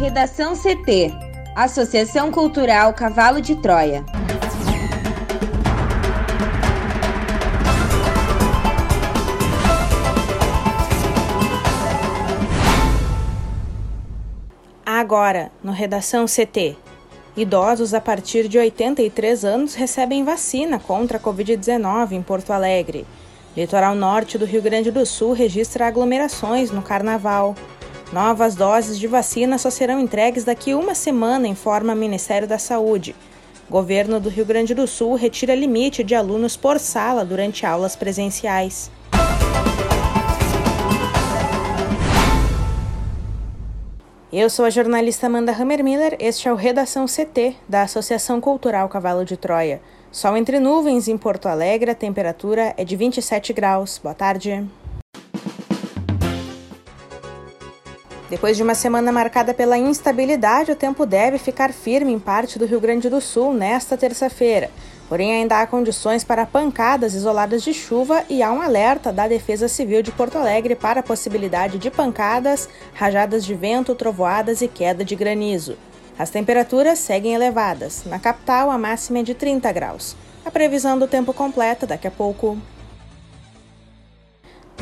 Redação CT Associação Cultural Cavalo de Troia. Agora, no Redação CT. Idosos a partir de 83 anos recebem vacina contra a Covid-19 em Porto Alegre. Litoral norte do Rio Grande do Sul registra aglomerações no carnaval. Novas doses de vacina só serão entregues daqui uma semana, informa o Ministério da Saúde. Governo do Rio Grande do Sul retira limite de alunos por sala durante aulas presenciais. Eu sou a jornalista Amanda Hammermiller, este é o Redação CT, da Associação Cultural Cavalo de Troia. Sol entre nuvens em Porto Alegre, a temperatura é de 27 graus. Boa tarde. Depois de uma semana marcada pela instabilidade, o tempo deve ficar firme em parte do Rio Grande do Sul nesta terça-feira. Porém, ainda há condições para pancadas isoladas de chuva e há um alerta da Defesa Civil de Porto Alegre para a possibilidade de pancadas, rajadas de vento, trovoadas e queda de granizo. As temperaturas seguem elevadas. Na capital, a máxima é de 30 graus. A previsão do tempo completa daqui a pouco.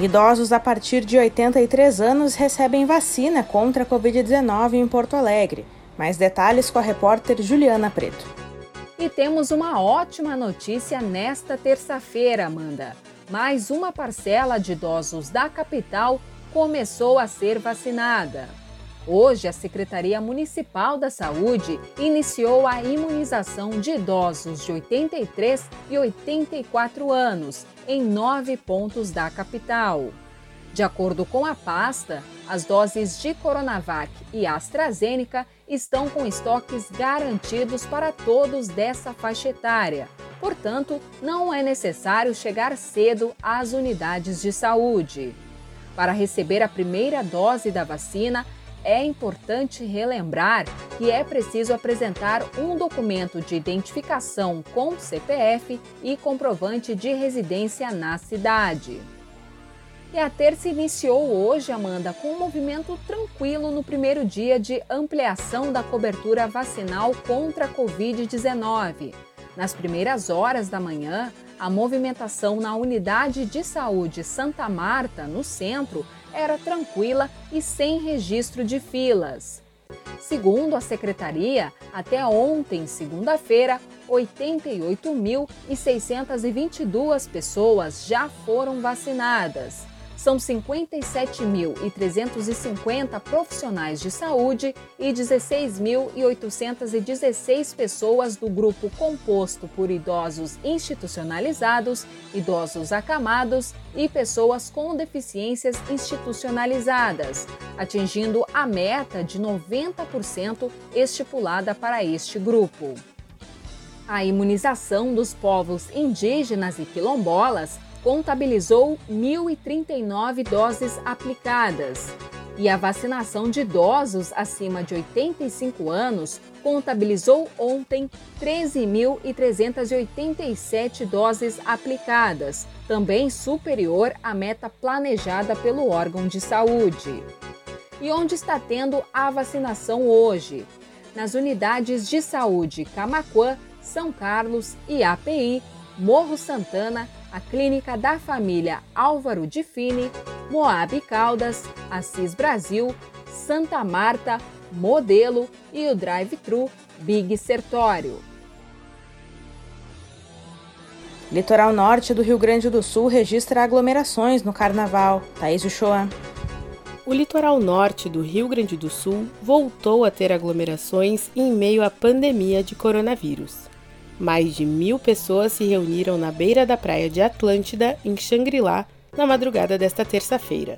Idosos a partir de 83 anos recebem vacina contra a Covid-19 em Porto Alegre. Mais detalhes com a repórter Juliana Preto. E temos uma ótima notícia nesta terça-feira, Amanda. Mais uma parcela de idosos da capital começou a ser vacinada. Hoje, a Secretaria Municipal da Saúde iniciou a imunização de idosos de 83 e 84 anos em nove pontos da capital. De acordo com a pasta, as doses de Coronavac e AstraZeneca estão com estoques garantidos para todos dessa faixa etária. Portanto, não é necessário chegar cedo às unidades de saúde. Para receber a primeira dose da vacina, é importante relembrar que é preciso apresentar um documento de identificação com CPF e comprovante de residência na cidade. E a terça iniciou hoje, Amanda, com um movimento tranquilo no primeiro dia de ampliação da cobertura vacinal contra a Covid-19. Nas primeiras horas da manhã, a movimentação na unidade de saúde Santa Marta, no centro, era tranquila e sem registro de filas. Segundo a secretaria, até ontem, segunda-feira, 88.622 pessoas já foram vacinadas. São 57.350 profissionais de saúde e 16.816 pessoas do grupo composto por idosos institucionalizados, idosos acamados e pessoas com deficiências institucionalizadas, atingindo a meta de 90% estipulada para este grupo. A imunização dos povos indígenas e quilombolas contabilizou 1.039 doses aplicadas. E a vacinação de idosos acima de 85 anos contabilizou ontem 13.387 doses aplicadas, também superior à meta planejada pelo órgão de saúde. E onde está tendo a vacinação hoje? Nas unidades de saúde Camaquã, São Carlos e API, Morro Santana, a Clínica da Família Álvaro de Fini, Moab Caldas, Assis Brasil, Santa Marta, Modelo e o Drive-Thru Big Sertório. Litoral norte do Rio Grande do Sul registra aglomerações no carnaval. Thaís Uchoa. O litoral norte do Rio Grande do Sul voltou a ter aglomerações em meio à pandemia de coronavírus. Mais de mil pessoas se reuniram na beira da praia de Atlântida, em Xangri-Lá, na madrugada desta terça-feira.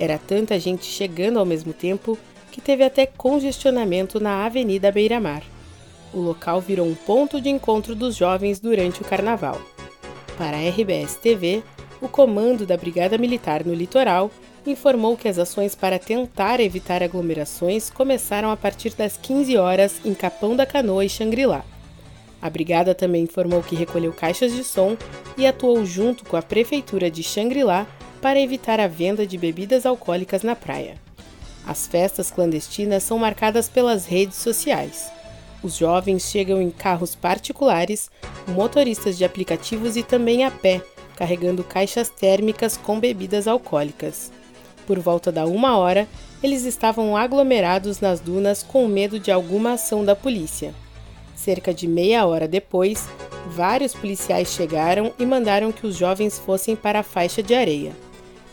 Era tanta gente chegando ao mesmo tempo que teve até congestionamento na Avenida Beira Mar. O local virou um ponto de encontro dos jovens durante o carnaval. Para a RBS TV, o comando da Brigada Militar no litoral informou que as ações para tentar evitar aglomerações começaram a partir das 15 horas em Capão da Canoa e Xangri-Lá. A brigada também informou que recolheu caixas de som e atuou junto com a prefeitura de Xangri-Lá para evitar a venda de bebidas alcoólicas na praia. As festas clandestinas são marcadas pelas redes sociais. Os jovens chegam em carros particulares, motoristas de aplicativos e também a pé, carregando caixas térmicas com bebidas alcoólicas. Por volta da uma hora, eles estavam aglomerados nas dunas com medo de alguma ação da polícia. Cerca de meia hora depois, vários policiais chegaram e mandaram que os jovens fossem para a faixa de areia.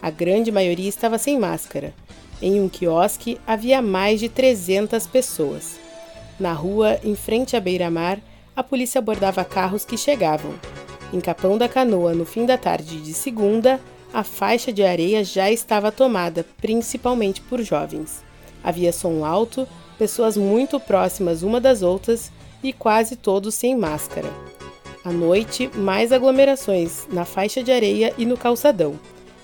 A grande maioria estava sem máscara. Em um quiosque havia mais de 300 pessoas. Na rua, em frente à beira-mar, a polícia abordava carros que chegavam. Em Capão da Canoa, no fim da tarde de segunda, a faixa de areia já estava tomada, principalmente por jovens. Havia som alto, pessoas muito próximas uma das outras e quase todos sem máscara. À noite, mais aglomerações na faixa de areia e no calçadão.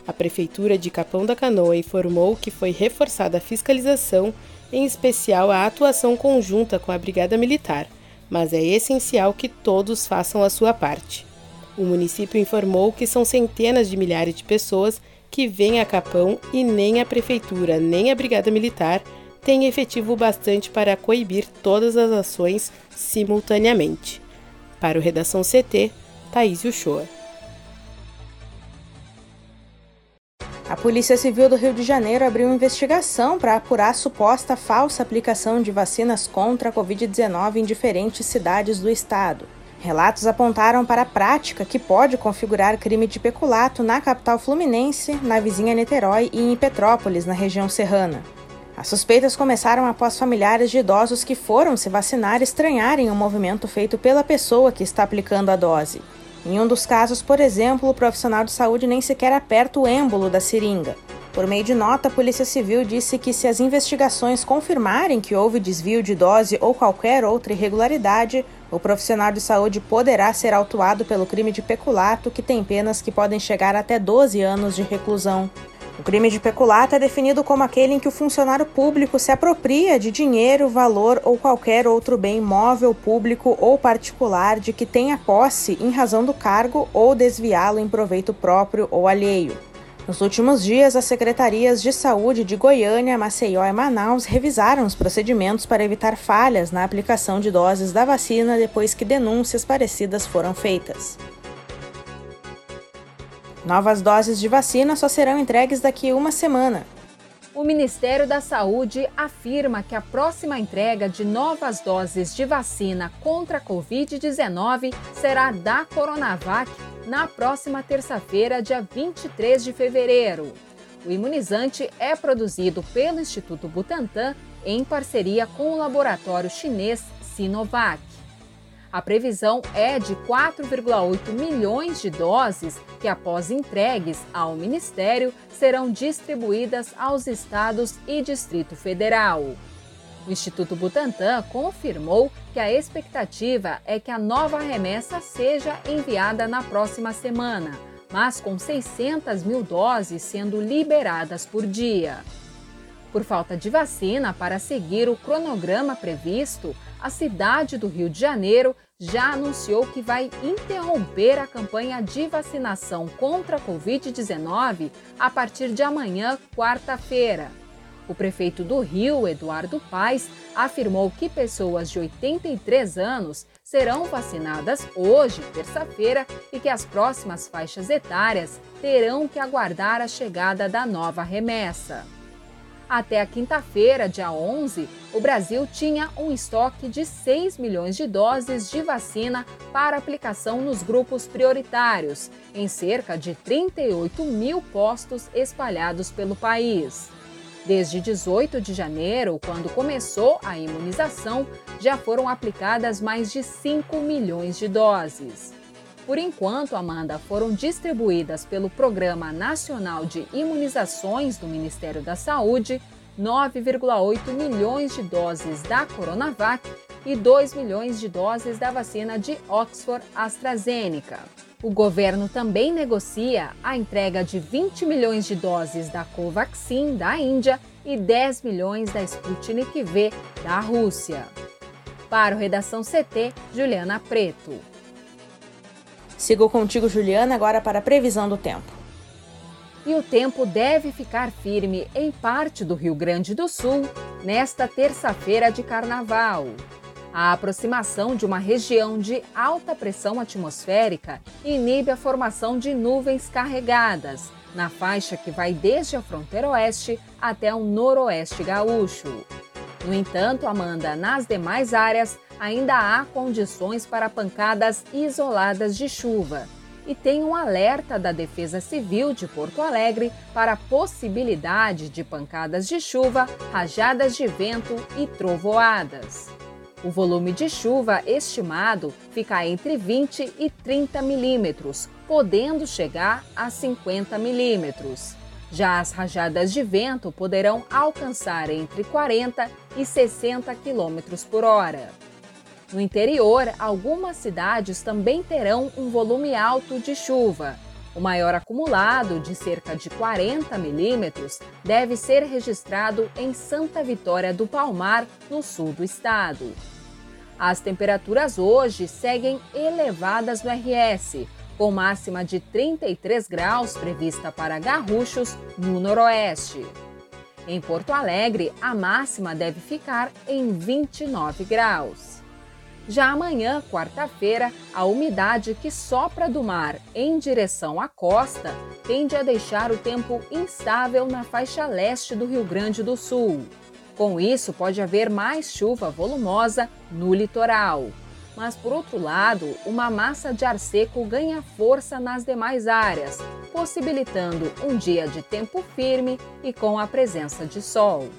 A Prefeitura de Capão da Canoa informou que foi reforçada a fiscalização em especial a atuação conjunta com a Brigada Militar, mas é essencial que todos façam a sua parte. O município informou que são centenas de milhares de pessoas que vêm a Capão e nem a Prefeitura nem a Brigada Militar têm efetivo bastante para coibir todas as ações simultaneamente. Para o Redação CT, Thaís Uchoa. A Polícia Civil do Rio de Janeiro abriu investigação para apurar suposta falsa aplicação de vacinas contra a Covid-19 em diferentes cidades do estado. Relatos apontaram para a prática que pode configurar crime de peculato na capital fluminense, na vizinha Niterói e em Petrópolis, na região serrana. As suspeitas começaram após familiares de idosos que foram se vacinar estranharem o movimento feito pela pessoa que está aplicando a dose. Em um dos casos, por exemplo, o profissional de saúde nem sequer aperta o êmbolo da seringa. Por meio de nota, a Polícia Civil disse que se as investigações confirmarem que houve desvio de dose ou qualquer outra irregularidade, o profissional de saúde poderá ser autuado pelo crime de peculato, que tem penas que podem chegar até 12 anos de reclusão. O crime de peculato é definido como aquele em que o funcionário público se apropria de dinheiro, valor ou qualquer outro bem móvel, público ou particular de que tenha posse em razão do cargo ou desviá-lo em proveito próprio ou alheio. Nos últimos dias, as secretarias de saúde de Goiânia, Maceió e Manaus revisaram os procedimentos para evitar falhas na aplicação de doses da vacina depois que denúncias parecidas foram feitas. Novas doses de vacina só serão entregues daqui uma semana. O Ministério da Saúde afirma que a próxima entrega de novas doses de vacina contra a Covid-19 será da Coronavac na próxima terça-feira, dia 23 de fevereiro. O imunizante é produzido pelo Instituto Butantan em parceria com o laboratório chinês Sinovac. A previsão é de 4,8 milhões de doses que, após entregues ao Ministério, serão distribuídas aos estados e Distrito Federal. O Instituto Butantan confirmou que a expectativa é que a nova remessa seja enviada na próxima semana, mas com 600 mil doses sendo liberadas por dia. Por falta de vacina para seguir o cronograma previsto, a cidade do Rio de Janeiro já anunciou que vai interromper a campanha de vacinação contra a Covid-19 a partir de amanhã, quarta-feira. O prefeito do Rio, Eduardo Paes, afirmou que pessoas de 83 anos serão vacinadas hoje, terça-feira, e que as próximas faixas etárias terão que aguardar a chegada da nova remessa. Até a quinta-feira, dia 11, o Brasil tinha um estoque de 6 milhões de doses de vacina para aplicação nos grupos prioritários, em cerca de 38 mil postos espalhados pelo país. Desde 18 de janeiro, quando começou a imunização, já foram aplicadas mais de 5 milhões de doses. Por enquanto, Amanda, foram distribuídas pelo Programa Nacional de Imunizações do Ministério da Saúde 9,8 milhões de doses da Coronavac e 2 milhões de doses da vacina de Oxford AstraZeneca. O governo também negocia a entrega de 20 milhões de doses da Covaxin da Índia e 10 milhões da Sputnik V da Rússia. Para o Redação CT, Juliana Preto. Sigo contigo, Juliana, agora para a previsão do tempo. e o tempo deve ficar firme em parte do Rio Grande do Sul nesta terça-feira de carnaval. A aproximação de uma região de alta pressão atmosférica inibe a formação de nuvens carregadas, na faixa que vai desde a fronteira oeste até o noroeste gaúcho. No entanto, Amanda, nas demais áreas ainda há condições para pancadas isoladas de chuva e tem um alerta da Defesa Civil de Porto Alegre para a possibilidade de pancadas de chuva, rajadas de vento e trovoadas. O volume de chuva estimado fica entre 20 e 30 milímetros, podendo chegar a 50 milímetros. Já as rajadas de vento poderão alcançar entre 40 e 60 quilômetros por hora. No interior, algumas cidades também terão um volume alto de chuva. O maior acumulado, de cerca de 40 milímetros, deve ser registrado em Santa Vitória do Palmar, no sul do estado. As temperaturas hoje seguem elevadas no RS, com máxima de 33 graus prevista para Garruchos, no noroeste. Em Porto Alegre, a máxima deve ficar em 29 graus. Já amanhã, quarta-feira, a umidade que sopra do mar em direção à costa tende a deixar o tempo instável na faixa leste do Rio Grande do Sul. Com isso, pode haver mais chuva volumosa no litoral. Mas, por outro lado, uma massa de ar seco ganha força nas demais áreas, possibilitando um dia de tempo firme e com a presença de sol.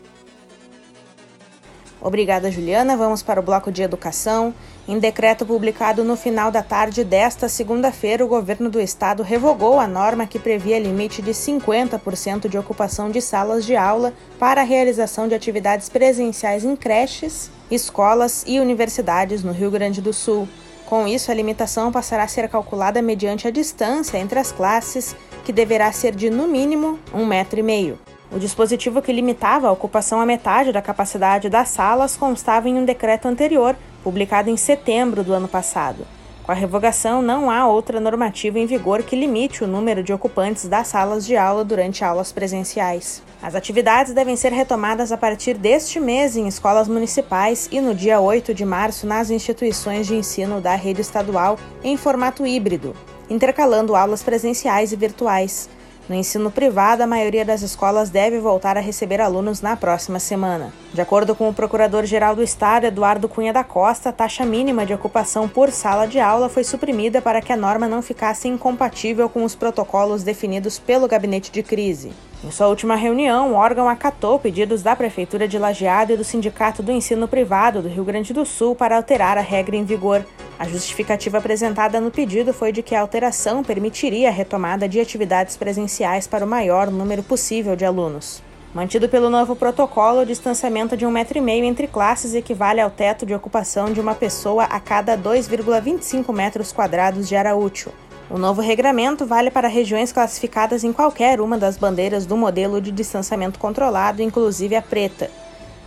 Obrigada, Juliana. Vamos para o bloco de educação. Em decreto publicado no final da tarde desta segunda-feira, o governo do estado revogou a norma que previa limite de 50% de ocupação de salas de aula para a realização de atividades presenciais em creches, escolas e universidades no Rio Grande do Sul. Com isso, a limitação passará a ser calculada mediante a distância entre as classes, que deverá ser de no mínimo um metro e meio. O dispositivo que limitava a ocupação à metade da capacidade das salas constava em um decreto anterior, publicado em setembro do ano passado. Com a revogação, não há outra normativa em vigor que limite o número de ocupantes das salas de aula durante aulas presenciais. As atividades devem ser retomadas a partir deste mês em escolas municipais e no dia 8 de março nas instituições de ensino da rede estadual em formato híbrido, intercalando aulas presenciais e virtuais. No ensino privado, a maioria das escolas deve voltar a receber alunos na próxima semana. De acordo com o Procurador-Geral do Estado, Eduardo Cunha da Costa, a taxa mínima de ocupação por sala de aula foi suprimida para que a norma não ficasse incompatível com os protocolos definidos pelo gabinete de crise. Em sua última reunião, o órgão acatou pedidos da Prefeitura de Lajeado e do Sindicato do Ensino Privado do Rio Grande do Sul para alterar a regra em vigor. A justificativa apresentada no pedido foi de que a alteração permitiria a retomada de atividades presenciais para o maior número possível de alunos. Mantido pelo novo protocolo, o distanciamento de um metro e meio entre classes equivale ao teto de ocupação de uma pessoa a cada 2,25 metros quadrados de área útil. O novo regramento vale para regiões classificadas em qualquer uma das bandeiras do modelo de distanciamento controlado, inclusive a preta.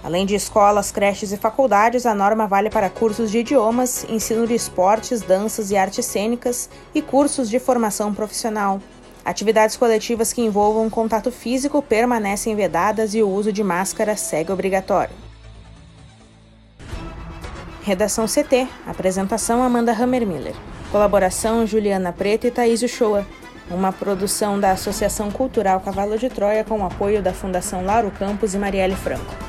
Além de escolas, creches e faculdades, a norma vale para cursos de idiomas, ensino de esportes, danças e artes cênicas e cursos de formação profissional. Atividades coletivas que envolvam contato físico permanecem vedadas e o uso de máscara segue obrigatório. Redação CT. Apresentação Amanda Hammermiller. Colaboração Juliana Preta e Thaís Uchoa. Uma produção da Associação Cultural Cavalo de Troia com o apoio da Fundação Lauro Campos e Marielle Franco.